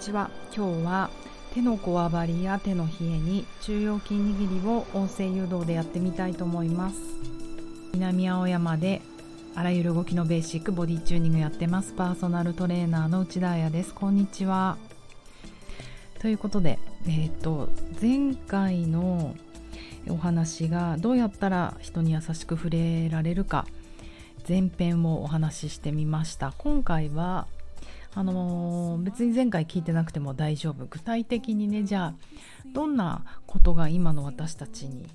ちは。今日は手のこわばりや手の冷えに中腰筋握りを音声誘導でやってみたいと思います。南青山であらゆる動きのベーシックボディチューニングやってます。パーソナルトレーナーの内田彩です。こんにちは。ということでえっ、ー、と前回のお話がどうやったら人に優しく触れられるか前編をお話ししてみました。今回はあの、別に前回聞いてなくても大丈夫。具体的にねじゃあどんなことが今の私たちに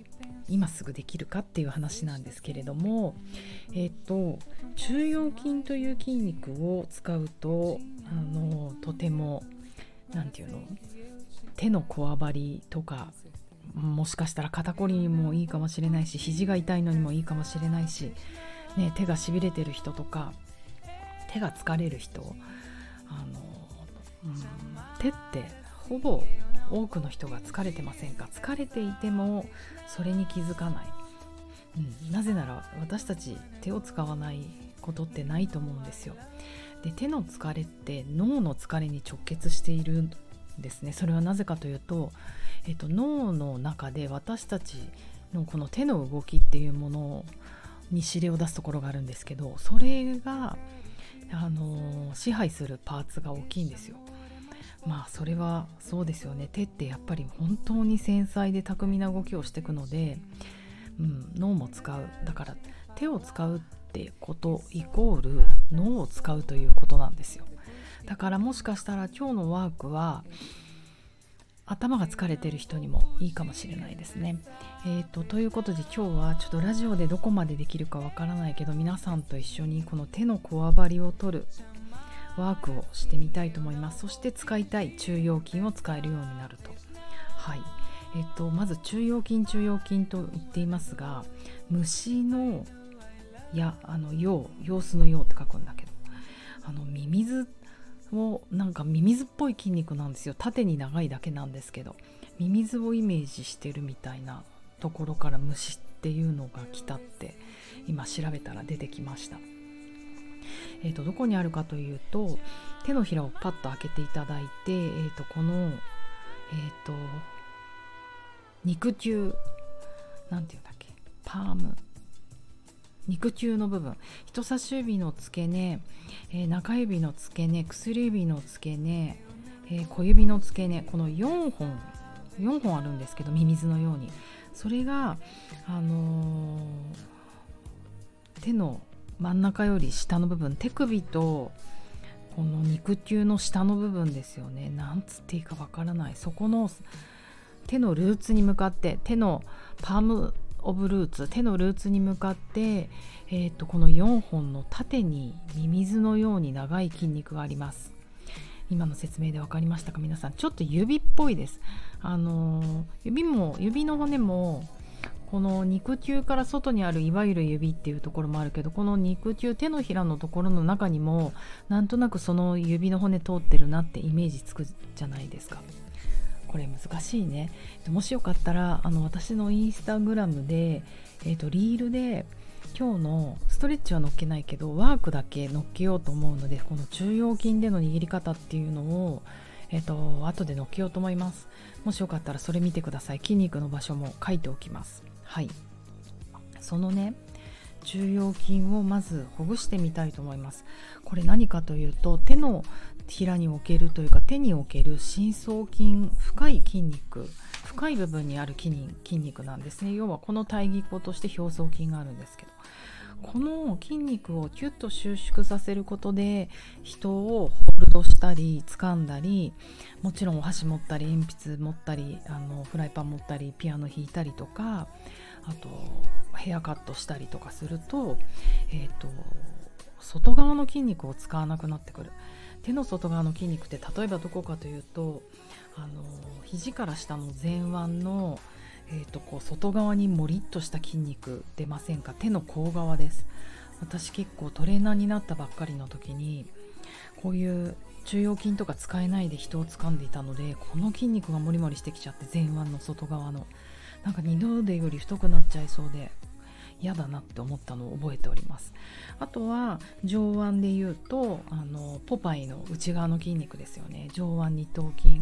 今すぐできるかっていう話なんですけれどもえっ、と中腰筋という筋肉を使うとあの、とても何て言うの手のこわばりとかもしかしたら肩こりにもいいかもしれないし肘が痛いのにもいいかもしれないし、ね、手がしびれてる人とか手が疲れる人あの、うん、手ってほぼ多くの人が疲れてませんか？疲れていてもそれに気づかない、うん、なぜなら私たち手を使わないことってないと思うんですよ。で手の疲れって脳の疲れに直結しているんですね。それはなぜかというとえっと、脳の中で私たちのこの手の動きっていうものに指令を出すところがあるんですけどそれがあの支配するパーツが大きいんですよ。まあそれはそうですよね。手ってやっぱり本当に繊細で巧みな動きをしていくので、うん、脳も使う。だから手を使うってことイコール脳を使うということなんですよ。だからもしかしたら今日のワークは頭が疲れてる人にもいいかもしれないですね。えーと、ということで今日はちょっとラジオでどこまでできるかわからないけど皆さんと一緒にこの手のこわばりを取るワークをしてみたいと思います。そして使いたい中腰筋を使えるようになると。はい。え、ー、とまず中腰筋中腰筋と言っていますが虫のやあの陽様子の陽って書くんだけどあのミミズをなんかミミズっぽい筋肉なんですよ。縦に長いだけなんですけど。ミミズをイメージしてるみたいなところから虫っていうのが来たって今調べたら出てきました。えーと、どこにあるかというと手のひらをパッと開けていただいて、えーと、この、えーと、肉球なんていうんだっけ？パーム。肉球の部分人差し指の付け根、えー、中指の付け根薬指の付け根、えー、小指の付け根この4本4本あるんですけどミミズのように。それが、あのー、手の真ん中より下の部分手首とこの肉球の下の部分ですよね。なんつっていいかわからない。そこの手のルーツに向かって手のパームオブルーツ手のルーツに向かって、えーと、この4本の縦にミミズのように長い筋肉があります。今の説明で分かりましたか？皆さんちょっと指っぽいです。あの、指も指の骨もこの肉球から外にあるいわゆる指っていうところもあるけどこの肉球手のひらのところの中にもなんとなくその指の骨通ってるなってイメージつくじゃないですか。これ難しいね。もしよかったらあの私のインスタグラムで、えーと、リールで今日のストレッチは乗っけないけどワークだけ乗っけようと思うのでこの中腰筋での握り方っていうのをえっ、ー、と後で乗っけようと思います。もしよかったらそれ見てください。筋肉の場所も書いておきます。はい。そのね中腰筋をまずほぐしてみたいと思います。これ何かというと手のひらにおけるというか手における深層筋深い筋肉深い部分にある筋肉なんですね。要はこの対義語として表層筋があるんですけどこの筋肉をキュッと収縮させることで人をホールドしたり掴んだりもちろんお箸持ったり鉛筆持ったりあのフライパン持ったりピアノ弾いたりとかあとヘアカットしたりとかすると,、えーと外側の筋肉を使わなくなってくる。手の外側の筋肉って例えばどこかというとあの肘から下の前腕の、えーと、こう外側にもりっとした筋肉出ませんか？手の甲側です。私結構トレーナーになったばっかりの時にこういう中腰筋とか使えないで人を掴んでいたのでこの筋肉がモリモリしてきちゃって前腕の外側の。なんか二度でより太くなっちゃいそうで。嫌だなって思ったのを覚えております。あとは上腕で言うとあのポパイの内側の筋肉ですよね。上腕二頭筋。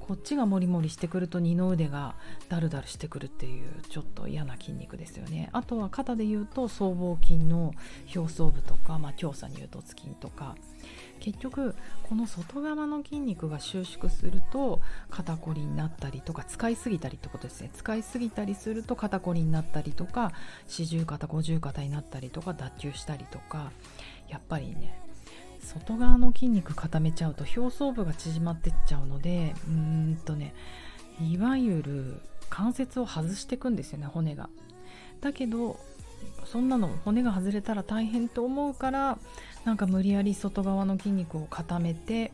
こっちがモリモリしてくると二の腕がダルダルしてくるっていうちょっと嫌な筋肉ですよね。あとは肩で言うと僧帽筋の表層部とか、まあ、強鎖乳突筋とか。結局この外側の筋肉が収縮すると肩こりになったりとか使いすぎたりってことですね使いすぎたりすると肩こりになったりとか四十肩五十肩になったりとか脱臼したりとかやっぱりね外側の筋肉固めちゃうと表層部が縮まってっちゃうのでうーんとねいわゆる関節を外していくんですよね骨が。だけどそんなの骨が外れたら大変と思うからなんか無理やり外側の筋肉を固めて、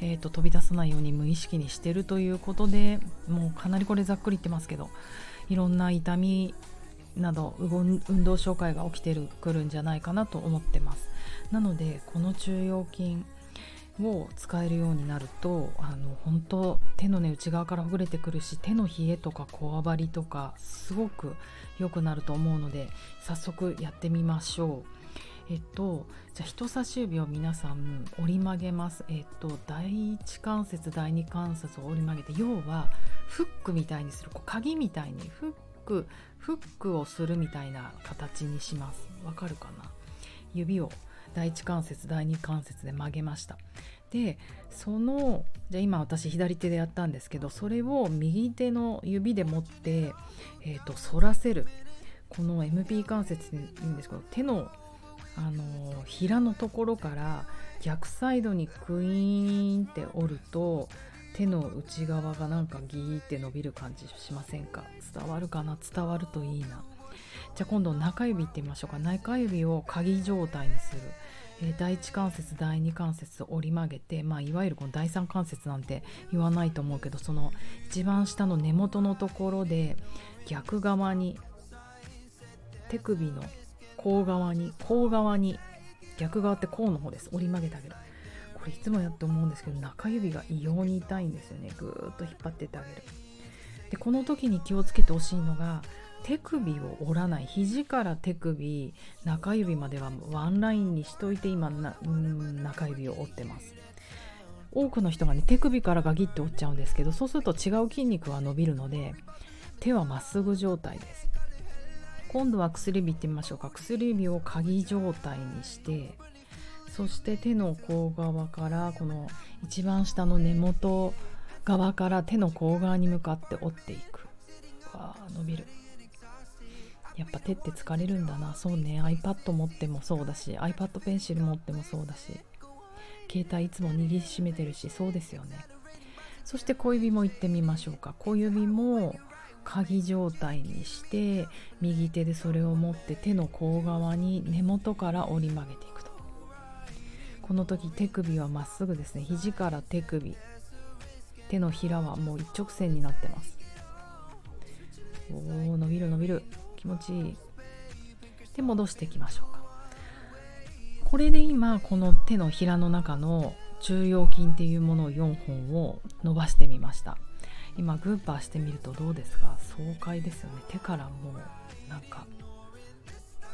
えーと、飛び出さないように無意識にしてるということでもうかなりこれざっくり言ってますけどいろんな痛みなど運動障害が起きてくるんじゃないかなと思ってますなのでこの中腰筋を使えるようになるとあの本当手のね内側からほぐれてくるし手の冷えとかこわばりとかすごく良くなると思うので早速やってみましょう。えっと、じゃあ人差し指を皆さん折り曲げます。えっと、第一関節、第二関節を折り曲げて、要はフックみたいにする、こう鍵みたいにフック、フックをするみたいな形にします。わかるかな？指を第一関節、第二関節で曲げました。で、その、じゃあ今私左手でやったんですけど、それを右手の指で持って、えっと、反らせる。この MP 関節って言うんですけど、手のあの平のところから逆サイドにクイーンって折ると手の内側がなんかギーって伸びる感じしませんか？伝わるかな？伝わるといいな。じゃあ今度中指いってみましょうか。中指を鍵状態にする、えー、第一関節第二関節折り曲げて、まあ、いわゆるこの第三関節なんて言わないと思うけどその一番下の根元のところで逆側に手首の甲側に甲側に逆側って甲の方です。折り曲げてあげる。これいつもやって思うんですけど中指が異様に痛いんですよね。ぐーっと引っ張ってってあげる。でこの時に気をつけてほしいのが手首を折らない。肘から手首中指まではワンラインにしといて今な中指を折ってます。多くの人がね手首からガギって折っちゃうんですけどそうすると違う筋肉は伸びるので手はまっすぐ状態です。今度は薬指いってみましょうか。薬指を鍵状態にしてそして手の甲側からこの一番下の根元側から手の甲側に向かって折っていく。わあ伸びる。やっぱ手って疲れるんだな。そうね。iPad 持ってもそうだし iPad ペンシル持ってもそうだし携帯いつも握りしめてるしそうですよね。そして小指もいってみましょうか。小指も鍵状態にして右手でそれを持って手の甲側に根元から折り曲げていくと。この時手首はまっすぐですね。肘から手首。手のひらはもう一直線になってます。おー伸びる伸びる。気持ちいい。で戻していきましょうか。これで今この手のひらの中の中腰筋っていうものを4本を伸ばしてみました。今グーパーしてみるとどうですか？爽快ですよね。手からもうなんか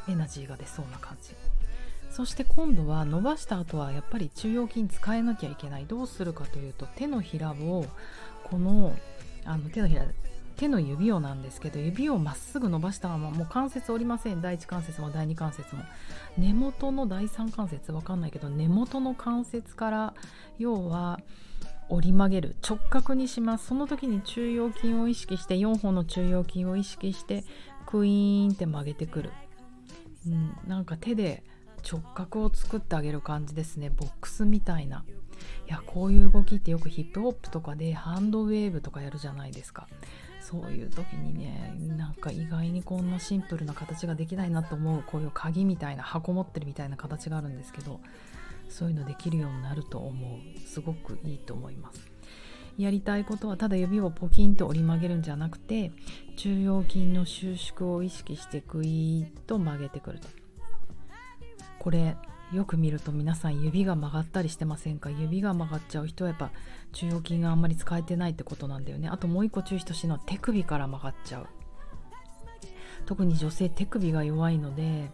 エナジーが出そうな感じ。そして今度は伸ばした後はやっぱり中腰筋使えなきゃいけない。どうするかというと手のひらをこのあの手のひら手の指をなんですけど指をまっすぐ伸ばしたままもう関節折りません。第一関節も第二関節も。根元の第三関節わかんないけど根元の関節から要は折り曲げる。直角にします。その時に中腰筋を意識して4本の中腰筋を意識してクイーンって曲げてくる、うん、なんか手で直角を作ってあげる感じですね。ボックスみたいな。いやこういう動きってよくヒップホップとかでハンドウェーブとかやるじゃないですか。そういう時にねなんか意外にこんなシンプルな形ができないなと思う。こういう鍵みたいな箱持ってるみたいな形があるんですけど。そういうのできるようになると思う。すごくいいと思います。やりたいことはただ指をポキンと折り曲げるんじゃなくて中腰筋の収縮を意識してグイーッと曲げてくると。これよく見ると皆さん指が曲がったりしてませんか？指が曲がっちゃう人はやっぱ中腰筋があんまり使えてないってことなんだよね。あともう一個注意してほしいのは手首から曲がっちゃう。特に女性手首が弱いので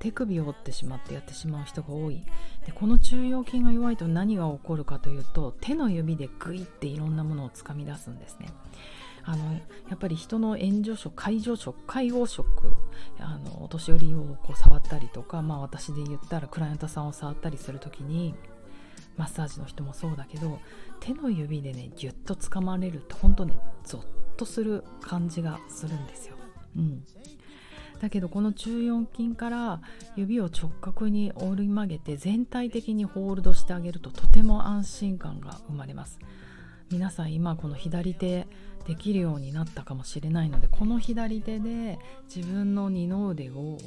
手首を折ってしまってやってしまう人が多い。でこの中腰筋が弱いと何が起こるかというと手の指でグイっていろんなものをつかみ出すんですね。あのやっぱり人の援助職介助職介護職あのお年寄りをこう触ったりとか、まあ、私で言ったらクライアントさんを触ったりする時にマッサージの人もそうだけど手の指でねギュッと掴まれると本当ねゾッとする感じがするんですよ。うん、だけどこの中4筋から指を直角に折り曲げて全体的にホールドしてあげるととても安心感が生まれます。皆さん今この左手できるようになったかもしれないのでこの左手で自分の二の腕を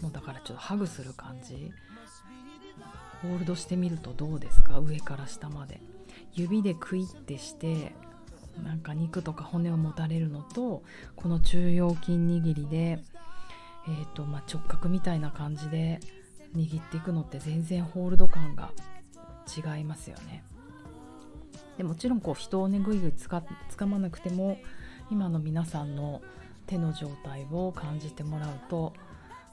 もうだからちょっとハグする感じ。ホールドしてみるとどうですか？上から下まで。指でクイッてしてなんか肉とか骨を持たれるのとこの中腰筋握りでえーとまあ、直角みたいな感じで握っていくのって全然ホールド感が違いますよね。でもちろんこう人をねぐいぐいつかつかまなくても今の皆さんの手の状態を感じてもらうと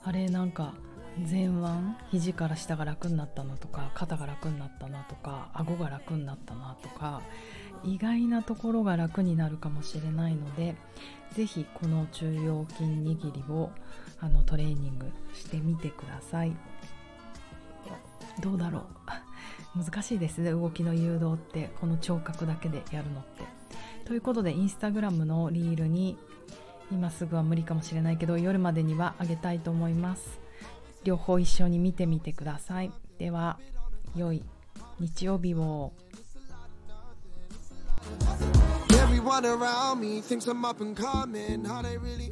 あれなんか前腕肘から下が楽になったなとか肩が楽になったなとか顎が楽になったなとか意外なところが楽になるかもしれないので是非この中腰筋握りをあのトレーニングしてみてください。どうだろう？難しいです。ね動きの誘導ってこの聴覚だけでやるのって。ということでインスタグラムのリールに今すぐは無理かもしれないけど夜までにはあげたいと思います。両方一緒に見てみてください。では良い日曜日を。Everyone around me thinks I'm up and coming. How they really